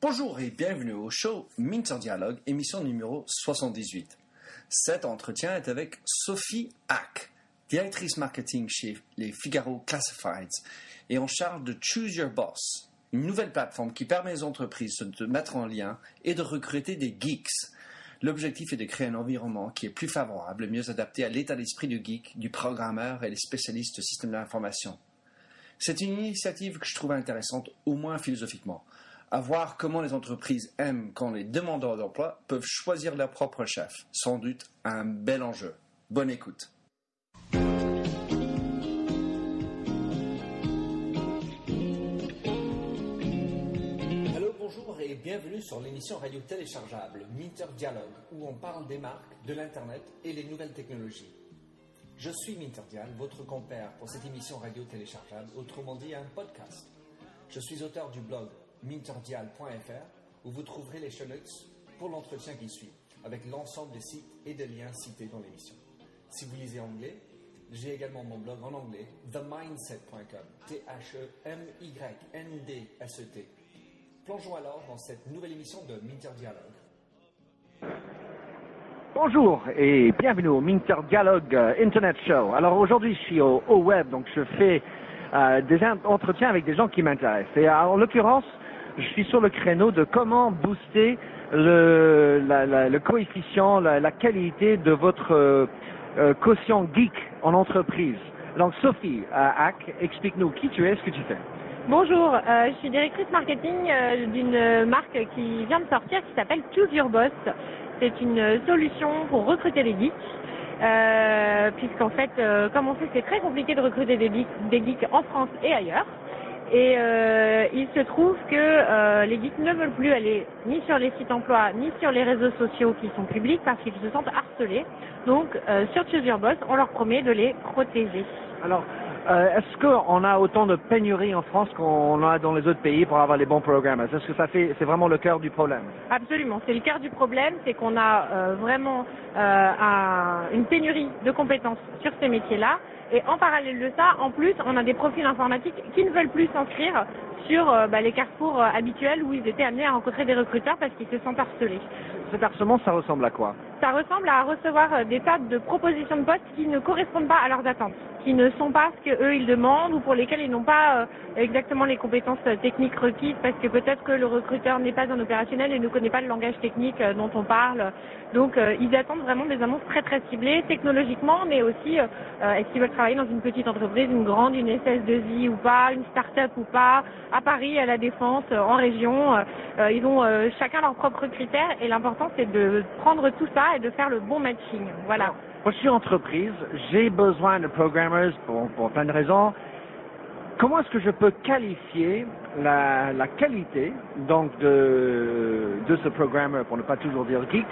Bonjour et bienvenue au show Minter Dialogue, émission numéro 78. Cet entretien est avec Sophie Hack, directrice marketing chez les Figaro Classifieds et en charge de Choose Your Boss, une nouvelle plateforme qui permet aux entreprises de mettre en lien et de recruter des geeks. L'objectif est de créer un environnement qui est plus favorable mieux adapté à l'état d'esprit du geek, du programmeur et des spécialistes de systèmes d'information. C'est une initiative que je trouve intéressante, au moins philosophiquement à voir comment les entreprises aiment quand les demandeurs d'emploi peuvent choisir leur propre chef. Sans doute un bel enjeu. Bonne écoute. Allô, bonjour et bienvenue sur l'émission radio téléchargeable Minter Dialogue où on parle des marques, de l'Internet et les nouvelles technologies. Je suis Minter Dial, votre compère pour cette émission radio téléchargeable, autrement dit un podcast. Je suis auteur du blog minterdial.fr où vous trouverez les show pour l'entretien qui suit, avec l'ensemble des sites et des liens cités dans l'émission. Si vous lisez anglais, j'ai également mon blog en anglais, themindset.com, T-H-E-M-Y-N-D-S-E-T. Plongeons alors dans cette nouvelle émission de Minter Dialogue. Bonjour et bienvenue au Minter Dialogue euh, Internet Show. Alors aujourd'hui je suis au, web, donc je fais euh, des entretiens avec des gens qui m'intéressent. Et en l'occurrence, je suis sur le créneau de comment booster le, la, la, le coefficient, la, qualité de votre euh, euh, quotient geek en entreprise. Donc Sophie euh, Hack, explique-nous qui tu es, ce que tu fais. Bonjour, euh, je suis directrice marketing euh, d'une marque qui vient de sortir qui s'appelle Choose Your Boss. C'est une solution pour recruter des geeks. Euh, puisqu'en fait, comme on sait, c'est très compliqué de recruter des geeks, des geeks en France et ailleurs. Et euh, il se trouve que euh, les geeks ne veulent plus aller ni sur les sites emploi, ni sur les réseaux sociaux qui sont publics parce qu'ils se sentent harcelés. Donc, euh, sur Choose Boss, on leur promet de les protéger. Alors, euh, est-ce qu'on a autant de pénuries en France qu'on a dans les autres pays pour avoir les bons programmes? Est-ce que ça fait, c'est vraiment le cœur du problème? Absolument, c'est le cœur du problème, c'est qu'on a euh, vraiment euh, un, une pénurie de compétences sur ces métiers-là. Et en parallèle de ça, en plus, on a des profils informatiques qui ne veulent plus s'inscrire sur bah, les carrefours habituels où ils étaient amenés à rencontrer des recruteurs parce qu'ils se sentent harcelés. Cet harcèlement, ça ressemble à quoi? Ça ressemble à recevoir euh, des tas de propositions de postes qui ne correspondent pas à leurs attentes, qui ne sont pas ce que eux ils demandent ou pour lesquels ils n'ont pas euh, exactement les compétences euh, techniques requises parce que peut-être que le recruteur n'est pas un opérationnel et ne connaît pas le langage technique dont on parle. Donc ils attendent vraiment des annonces très très ciblées technologiquement, mais aussi est-ce qu'ils veulent travailler dans une petite entreprise, une grande, une SS2I ou pas, une start-up ou pas, à Paris, à la Défense, en région. Ils ont chacun leurs propres critères et l'important c'est de prendre tout ça et de faire le bon matching. Moi, je suis entreprise, j'ai besoin de programmers pour, plein de raisons. Comment est-ce que je peux qualifier la, la qualité donc de, de ce programmeur, pour ne pas toujours dire geek,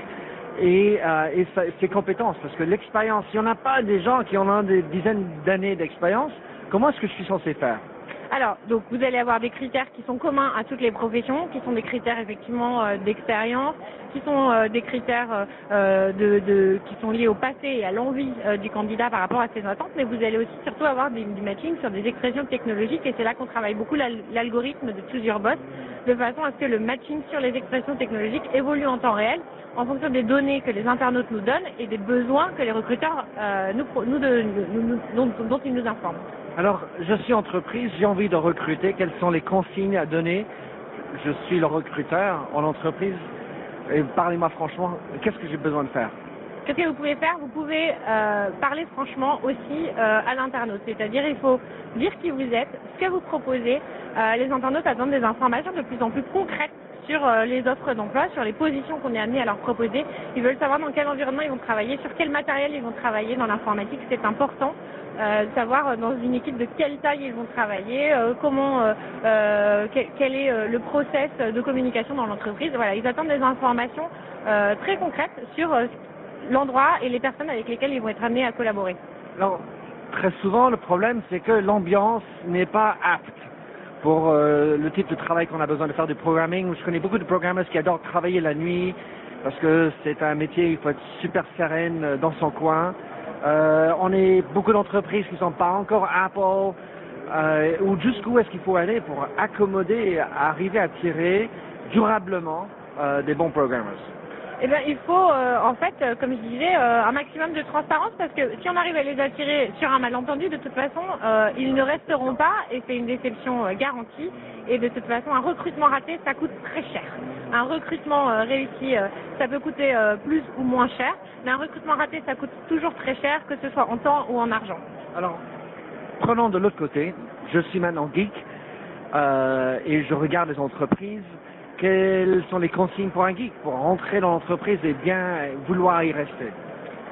et, euh, et sa- ses compétences? Parce que l'expérience, si on n'a pas des gens qui ont des dizaines d'années d'expérience, comment est-ce que je suis censé faire? Alors, donc vous allez avoir des critères qui sont communs à toutes les professions, qui sont des critères effectivement euh, d'expérience, qui sont euh, des critères euh, de, de- qui sont liés au passé et à l'envie du candidat par rapport à ses attentes, mais vous allez aussi surtout avoir du matching sur des expressions technologiques et c'est là qu'on travaille beaucoup l'al- l'algorithme de Choose Your Boss, de façon à ce que le matching sur les expressions technologiques évolue en temps réel en fonction des données que les internautes nous donnent et des besoins que les recruteurs nous, nous, nous- dont ils nous informent. Alors, je suis entreprise, j'ai envie de recruter, quelles sont les consignes à donner? Je suis le recruteur en entreprise, et parlez-moi franchement, qu'est-ce que j'ai besoin de faire? Qu'est-ce que vous pouvez faire? Vous pouvez euh, parler franchement aussi euh, à l'internaute, c'est-à-dire il faut dire qui vous êtes, ce que vous proposez. Euh, les internautes attendent des informations de plus en plus concrètes sur euh, les offres d'emploi, sur les positions qu'on est amené à leur proposer. Ils veulent savoir dans quel environnement ils vont travailler, sur quel matériel ils vont travailler dans l'informatique. C'est important euh, de savoir euh, dans une équipe de quelle taille ils vont travailler, euh, comment, quel, est le process de communication dans l'entreprise. Voilà, ils attendent des informations très concrètes sur l'endroit et les personnes avec lesquelles ils vont être amenés à collaborer. Alors, très souvent, le problème, c'est que l'ambiance n'est pas apte pour euh, le type de travail qu'on a besoin de faire du programming. Je connais beaucoup de programmeurs qui adorent travailler la nuit parce que c'est un métier, il faut être super sereine euh, dans son coin. Euh, on est beaucoup d'entreprises qui ne sont pas encore Apple. Euh, ou jusqu'où est-ce qu'il faut aller pour accommoder arriver à tirer durablement des bons programmers eh bien, il faut, euh, en fait, euh, comme je disais, euh, un maximum de transparence parce que si on arrive à les attirer sur un malentendu, de toute façon, ils ne resteront pas et c'est une déception garantie. Et de toute façon, un recrutement raté, ça coûte très cher. Un recrutement réussi, ça peut coûter plus ou moins cher, mais un recrutement raté, ça coûte toujours très cher, que ce soit en temps ou en argent. Alors, prenons de l'autre côté. Je suis maintenant geek et je regarde les entreprises quelles sont les consignes pour un geek pour rentrer dans l'entreprise et bien vouloir y rester?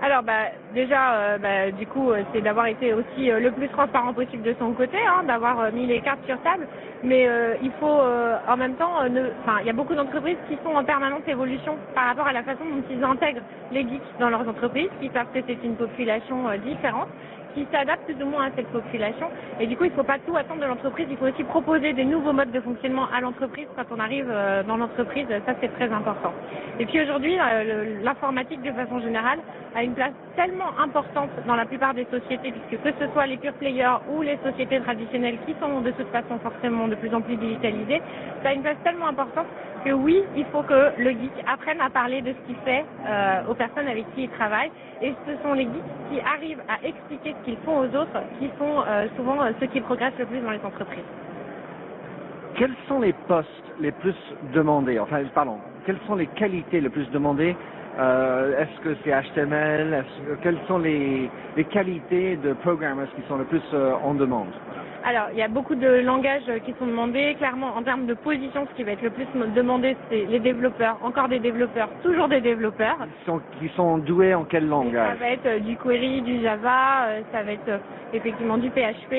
Alors bah, déjà, euh, bah, du coup, euh, c'est d'avoir été aussi euh, le plus transparent possible de son côté, hein, d'avoir mis les cartes sur table. Mais il faut en même temps, enfin, il y a beaucoup d'entreprises qui sont en permanente évolution par rapport à la façon dont ils intègrent les geeks dans leurs entreprises, qui savent que c'est une population différente qui s'adapte plus ou moins à cette population. Et du coup, il ne faut pas tout attendre de l'entreprise, il faut aussi proposer des nouveaux modes de fonctionnement à l'entreprise quand on arrive dans l'entreprise, ça c'est très important. Et puis aujourd'hui, l'informatique de façon générale a une place tellement importante dans la plupart des sociétés, puisque que ce soit les pure players ou les sociétés traditionnelles qui sont de toute façon forcément de plus en plus digitalisées, ça a une place tellement importante que oui, il faut que le geek apprenne à parler de ce qu'il fait euh, aux personnes avec qui il travaille. Et ce sont les geeks qui arrivent à expliquer ce qu'ils font aux autres qui sont euh, souvent euh, ceux qui progressent le plus dans les entreprises. Quels sont les postes les plus demandés? Enfin, pardon, quelles sont les qualités les plus demandées Est-ce que c'est HTML Quelles sont les, les, qualités de programmers qui sont le plus en demande? Alors, il y a beaucoup de langages qui sont demandés. Clairement, en termes de position, ce qui va être le plus demandé, c'est les développeurs. Encore des développeurs, toujours des développeurs. Qui sont, qui sont doués en quel langage? Ça va être euh, du query, du Java, euh, ça va être euh, effectivement du PHP.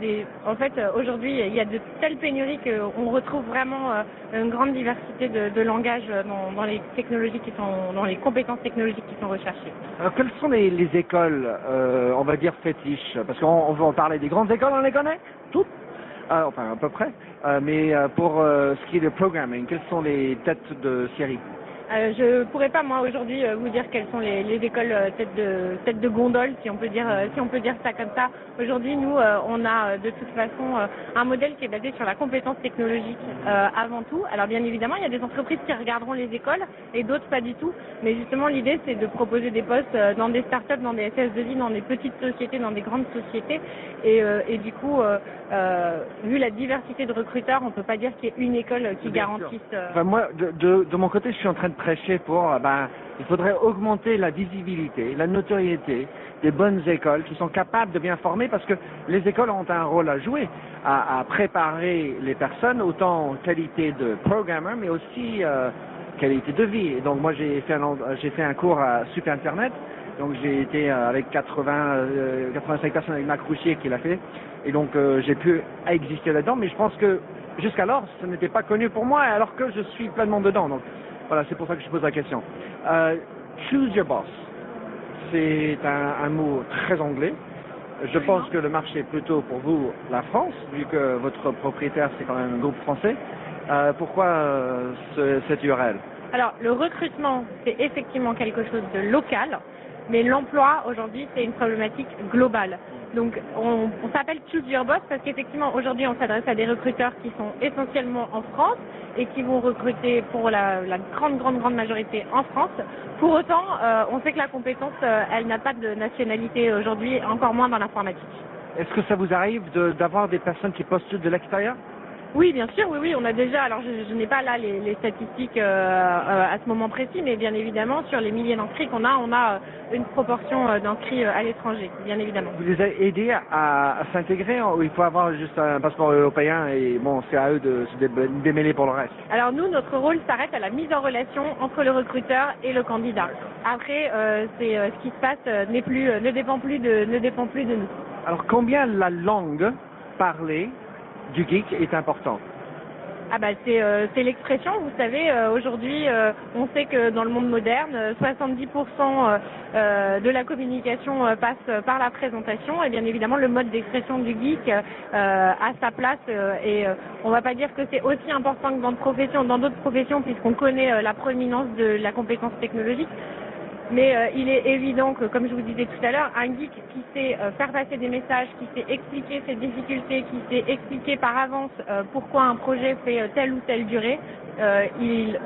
Des... En fait, aujourd'hui, il y a de telles pénuries qu'on retrouve vraiment une grande diversité de, langages dans, les technologies qui sont, dans les compétences technologiques qui sont recherchées. Alors, quelles sont les, écoles, on va dire fétiches? Parce qu'on va en parler des grandes écoles, on les connaît toutes, euh, enfin à peu près. Euh, mais euh, pour ce qui est de programming, quelles sont les têtes de série? Euh, je pourrais pas moi aujourd'hui euh, vous dire quelles sont les, les écoles euh, tête de tête de gondole si on peut dire euh, si on peut dire ça comme ça. Aujourd'hui nous on a de toute façon un modèle qui est basé sur la compétence technologique avant tout. Alors bien évidemment il y a des entreprises qui regarderont les écoles et d'autres pas du tout. Mais justement l'idée c'est de proposer des postes dans des startups, dans des SS2I, dans des petites sociétés, dans des grandes sociétés. Et, et du coup vu la diversité de recruteurs on peut pas dire qu'il y ait une école qui garantisse. Enfin, moi de, de, de mon côté je suis en train de euh, ben, il faudrait augmenter la visibilité, la notoriété des bonnes écoles qui sont capables de bien former parce que les écoles ont un rôle à jouer à, préparer les personnes autant en qualité de programmeur mais aussi euh, qualité de vie. Et donc moi j'ai fait un, cours à Super Internet donc j'ai été euh, avec 80, 85 personnes avec Marc Rouchier qui l'a fait. Et donc j'ai pu exister là-dedans. Mais je pense que jusqu'alors, ce n'était pas connu pour moi alors que je suis pleinement dedans. Voilà, c'est pour ça que je pose la question. Euh, choose your boss. C'est un, mot très anglais. Je pense que le marché est plutôt pour vous la France, vu que votre propriétaire c'est quand même un groupe français. Euh, pourquoi euh, ce, cette URL Alors le recrutement c'est effectivement quelque chose de local, mais l'emploi aujourd'hui c'est une problématique globale. Donc on, s'appelle Choose Your Boss parce qu'effectivement aujourd'hui on s'adresse à des recruteurs qui sont essentiellement en France et qui vont recruter pour la, grande grande grande majorité en France. Pour autant, euh, on sait que la compétence, euh, elle n'a pas de nationalité aujourd'hui, encore moins dans l'informatique. Est-ce que ça vous arrive d'avoir des personnes qui postulent de l'extérieur? Oui, bien sûr, oui, oui, on a déjà, alors je, n'ai pas là les, statistiques euh, euh, à ce moment précis, mais bien évidemment, sur les milliers d'inscrits qu'on a, on a euh, une proportion d'inscrits à l'étranger, bien évidemment. Vous les avez aidés à, s'intégrer ou il faut avoir juste un passeport européen et bon, c'est à eux de se démêler pour le reste? Alors nous, notre rôle s'arrête à la mise en relation entre le recruteur et le candidat. Après, c'est ce qui se passe n'est plus, ne dépend plus de, ne dépend plus de nous. Alors combien la langue parlée du geek est important. Ah bah c'est euh, l'expression, vous savez, euh, aujourd'hui euh, on sait que dans le monde moderne, 70% de la communication passe par la présentation. Et bien évidemment le mode d'expression du geek a sa place et on va pas dire que c'est aussi important que dans d'autres professions, dans d'autres professions puisqu'on connaît la proéminence de la compétence technologique. Mais euh, il est évident que, comme je vous disais tout à l'heure, un geek qui sait euh, faire passer des messages, qui sait expliquer ses difficultés, qui sait expliquer par avance euh, pourquoi un projet fait telle ou telle durée, il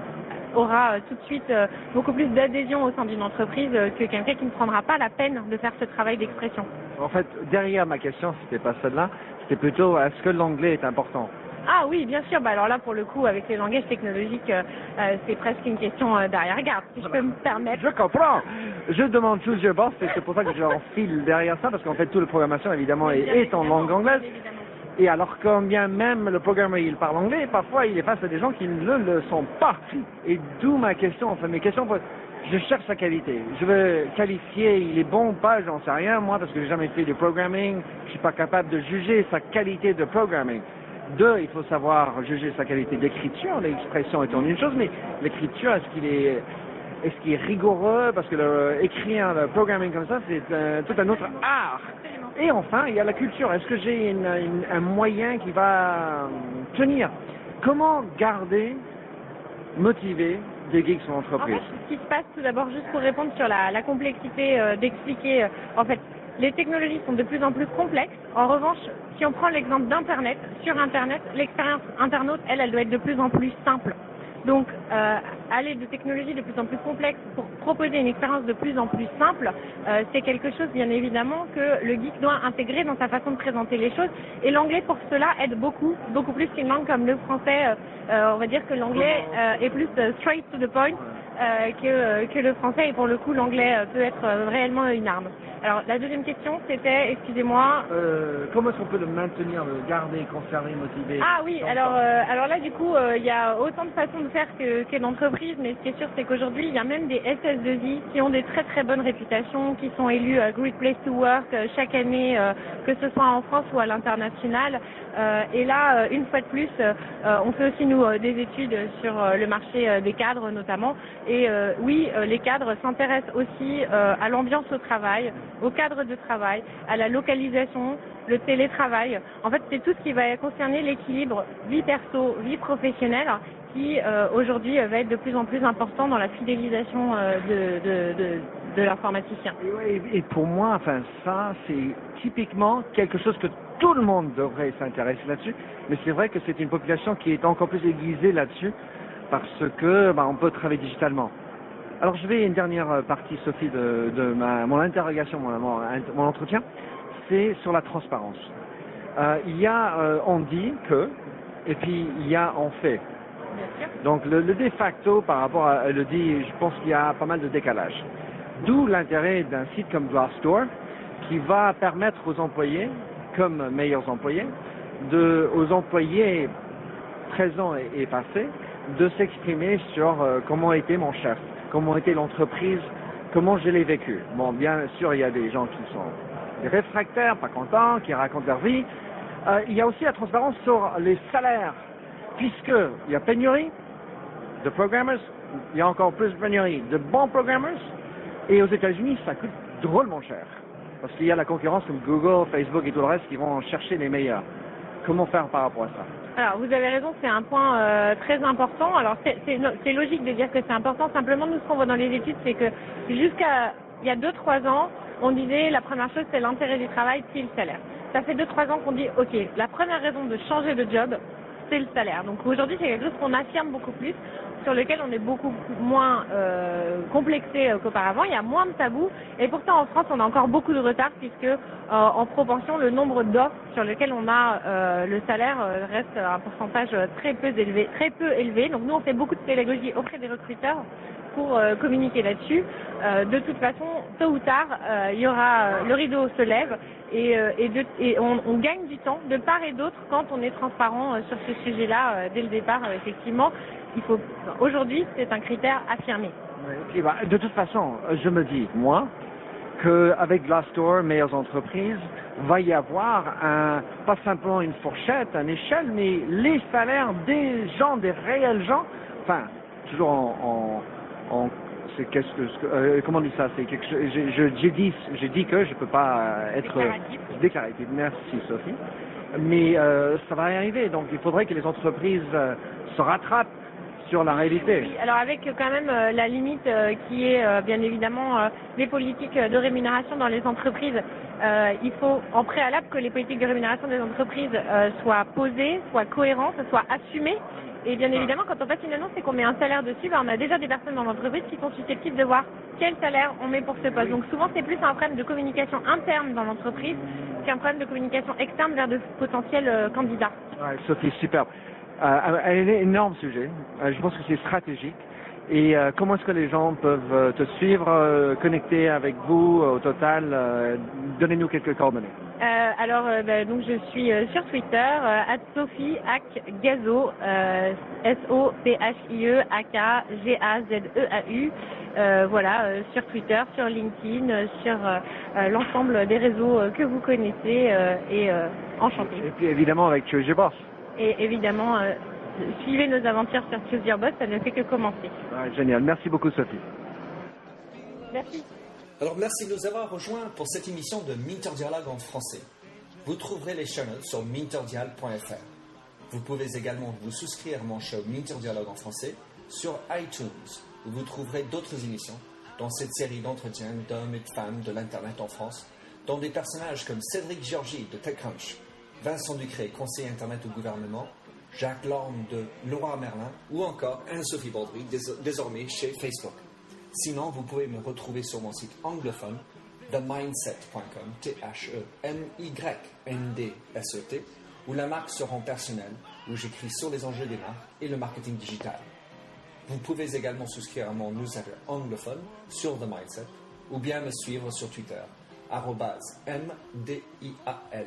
aura tout de suite beaucoup plus d'adhésion au sein d'une entreprise que quelqu'un qui ne prendra pas la peine de faire ce travail d'expression. En fait, derrière ma question, c'était pas celle-là, c'était plutôt est-ce que l'anglais est important? Ah oui, bien sûr. Bah alors là, pour le coup, avec les langages technologiques, euh, euh, c'est presque une question euh, d'arrière-garde, si je peux me permettre. Je comprends. Je demande choose your boss, et c'est pour ça que j'enfile derrière ça, parce qu'en fait, toute la programmation, évidemment, est, en langue anglaise. Et alors, quand bien même le programmeur, il parle anglais, parfois, il est face à des gens qui ne le sont pas. Et d'où ma question, enfin, mes questions, je cherche sa qualité. Je veux qualifier, il est bon ou pas, j'en sais rien, moi, parce que j'ai jamais fait de programming. Je suis pas capable de juger sa qualité de programming. Deux, il faut savoir juger sa qualité d'écriture. L'expression étant une chose, mais l'écriture, est-ce qu'il est, est-ce qu'il est rigoureux? Parce que le, écrire le programming comme ça, c'est tout un autre art. Et enfin, il y a la culture. Est-ce que j'ai un moyen qui va tenir? Comment garder, motiver des geeks en entreprise? Ce qui se passe tout d'abord, juste pour répondre sur la, complexité euh, d'expliquer, euh, en fait, les technologies sont de plus en plus complexes. En revanche, si on prend l'exemple d'Internet, sur Internet, l'expérience internaute, elle, elle doit être de plus en plus simple. Donc, euh, aller de technologies de plus en plus complexes pour proposer une expérience de plus en plus simple, euh, c'est quelque chose, bien évidemment, que le geek doit intégrer dans sa façon de présenter les choses. Et l'anglais, pour cela, aide beaucoup, beaucoup plus qu'une langue comme le français. Euh, on va dire que l'anglais est plus straight to the point que, que le français, et pour le coup, l'anglais peut être réellement une arme. Alors, la deuxième question, c'était, excusez-moi. Euh, comment est-ce qu'on peut le maintenir, le garder, conserver, motiver Ah oui, alors, euh, alors là, du coup, euh, il y a autant de façons de faire que, que l'entreprise, mais ce qui est sûr, c'est qu'aujourd'hui, il y a même des SS2I qui ont des très très bonnes réputations, qui sont élus Great Place to Work chaque année, que ce soit en France ou à l'international. et là, une fois de plus, on fait aussi, nous, des études sur le marché des cadres, notamment. Et oui, les cadres s'intéressent aussi à l'ambiance au travail, au cadre de travail, à la localisation, le télétravail. En fait, c'est tout ce qui va concerner l'équilibre vie perso, vie professionnelle qui euh, aujourd'hui va être de plus en plus important dans la fidélisation euh, de, l'informaticien. Et, et, pour moi, enfin, ça, c'est typiquement quelque chose que tout le monde devrait s'intéresser là-dessus, mais c'est vrai que c'est une population qui est encore plus aiguisée là-dessus parce que bah, on peut travailler digitalement. Alors je vais une dernière euh, partie, Sophie, de, de ma, mon interrogation, mon, mon, entretien, c'est sur la transparence. Euh, il y a, euh, on dit que, et puis il y a en fait. Donc le, le de facto par rapport à le dit, je pense qu'il y a pas mal de décalage. D'où l'intérêt d'un site comme Glassdoor qui va permettre aux employés, comme meilleurs employés, de, aux employés présents et, et passés, de s'exprimer sur euh, comment était mon chef, comment était l'entreprise, comment je l'ai vécu. Bon, bien sûr, il y a des gens qui sont réfractaires, pas contents, qui racontent leur vie. Euh, il y a aussi la transparence sur les salaires, puisqu'il y a pénurie de programmers, il y a encore plus de pénurie de bons programmers, et aux États-Unis, ça coûte drôlement cher, parce qu'il y a la concurrence comme Google, Facebook et tout le reste qui vont chercher les meilleurs. Comment faire par rapport à ça? Alors, vous avez raison, c'est un point euh, très important. Alors, c'est logique de dire que c'est important. Simplement, nous, ce qu'on voit dans les études, c'est que jusqu'à il y a 2-3 ans, on disait la première chose, c'est l'intérêt du travail, puis le salaire. Ça fait 2-3 ans qu'on dit, OK, la première raison de changer de job, le salaire. Donc aujourd'hui, c'est quelque chose qu'on affirme beaucoup plus sur lequel on est beaucoup moins euh, complexé euh, qu'auparavant. Il y a moins de tabous. Et pourtant, en France, on a encore beaucoup de retard puisque, euh, en proportion, le nombre d'offres sur lesquelles on a le salaire reste un pourcentage très peu élevé. Très peu élevé. Donc nous, on fait beaucoup de pédagogie auprès des recruteurs pour communiquer là-dessus. de toute façon, tôt ou tard, il y aura le rideau se lève et, on, gagne du temps de part et d'autre quand on est transparent sur ce sujet-là dès le départ, effectivement aujourd'hui c'est un critère affirmé. Bah, de toute façon, je me dis moi qu'avec Glassdoor, meilleures entreprises, va y avoir un, pas simplement une fourchette, une échelle, mais les salaires des gens, des réels gens, enfin toujours en, c'est qu'est-ce que, euh, comment on dit ça? C'est quelque j'ai dit, j'ai dit que je peux pas être déclaratif. Merci Sophie. Mais euh, ça va arriver. Donc il faudrait que les entreprises euh, se rattrapent sur la réalité. Oui, alors avec quand même euh, la limite euh, qui est euh, bien évidemment euh, les politiques de rémunération dans les entreprises. Euh, il faut en préalable que les politiques de rémunération des entreprises euh, soient posées, soient cohérentes, soient assumées. Et bien évidemment, quand on passe une annonce et qu'on met un salaire dessus, ben, on a déjà des personnes dans l'entreprise qui sont susceptibles de voir quel salaire on met pour ce poste. Donc souvent, c'est plus un problème de communication interne dans l'entreprise qu'un problème de communication externe vers de potentiels euh, candidats. Ouais, Sophie, superbe. Euh, un, un énorme sujet. Euh, je pense que c'est stratégique. Et euh, comment est-ce que les gens peuvent euh, te suivre, euh, connecter avec vous au total euh, Donnez-nous quelques coordonnées. Alors, bah, donc je suis sur Twitter, euh, Sophie Gazo, S-O-P-H-I-E A-K G-A-Z-E-A-U. Euh, voilà, euh, sur Twitter, sur LinkedIn, sur l'ensemble des réseaux que vous connaissez et enchanté. Et puis évidemment avec Boss. Et évidemment, suivez nos aventures sur Choose Boss, ça ne fait que commencer. Ouais, génial. Merci beaucoup Sophie. Merci. Alors merci de nous avoir rejoints pour cette émission de Minter Dialogue en français. Vous trouverez les chaînes sur minterdial.fr. Vous pouvez également vous souscrire à mon show Minter Dialogue en français sur iTunes, où vous trouverez d'autres émissions dans cette série d'entretiens d'hommes et de femmes de l'Internet en France, dont des personnages comme Cédric Georgie de TechCrunch, Vincent Ducré, conseiller Internet au gouvernement, Jacques Lorme de Laura Merlin ou encore Anne-Sophie Baudry, dés- désormais chez Facebook. Sinon, vous pouvez me retrouver sur mon site anglophone themindset.com, T-H-E-M-Y-N-D-S-E-T, où la marque se rend personnelle, où j'écris sur les enjeux des marques et le marketing digital. Vous pouvez également souscrire à mon newsletter anglophone sur The Mindset ou bien me suivre sur Twitter, MDIAL.